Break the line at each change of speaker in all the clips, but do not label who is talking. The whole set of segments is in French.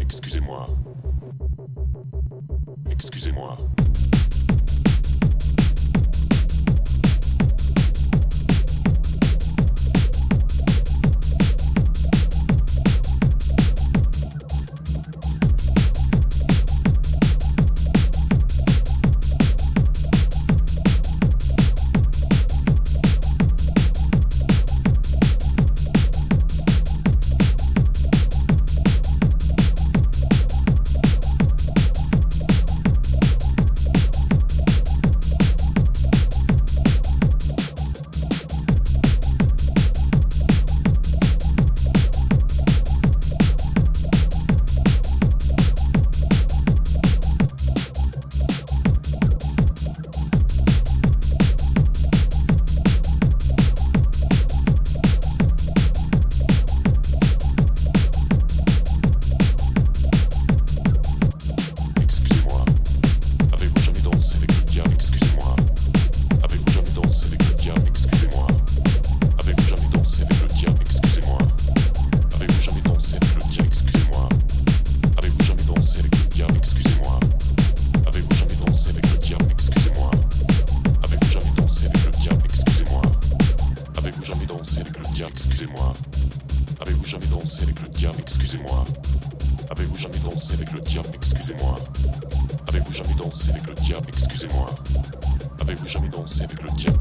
Excusez-moi. Excusez-moi. excusez-moi. Avez-vous jamais dansé avec le diable, excusez-moi. Avez-vous jamais dansé avec le diable, excusez-moi. Avez-vous jamais dansé avec le diable, excusez-moi. Avez-vous jamais dansé avec le diable?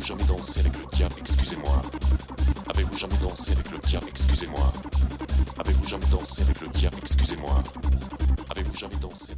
Avez-vous jamais dansé avec le diable? Excusez-moi. Avez-vous jamais dansé avec le diable? Excusez-moi. Avez-vous jamais dansé avec le diable? Excusez-moi. Avez-vous jamais dansé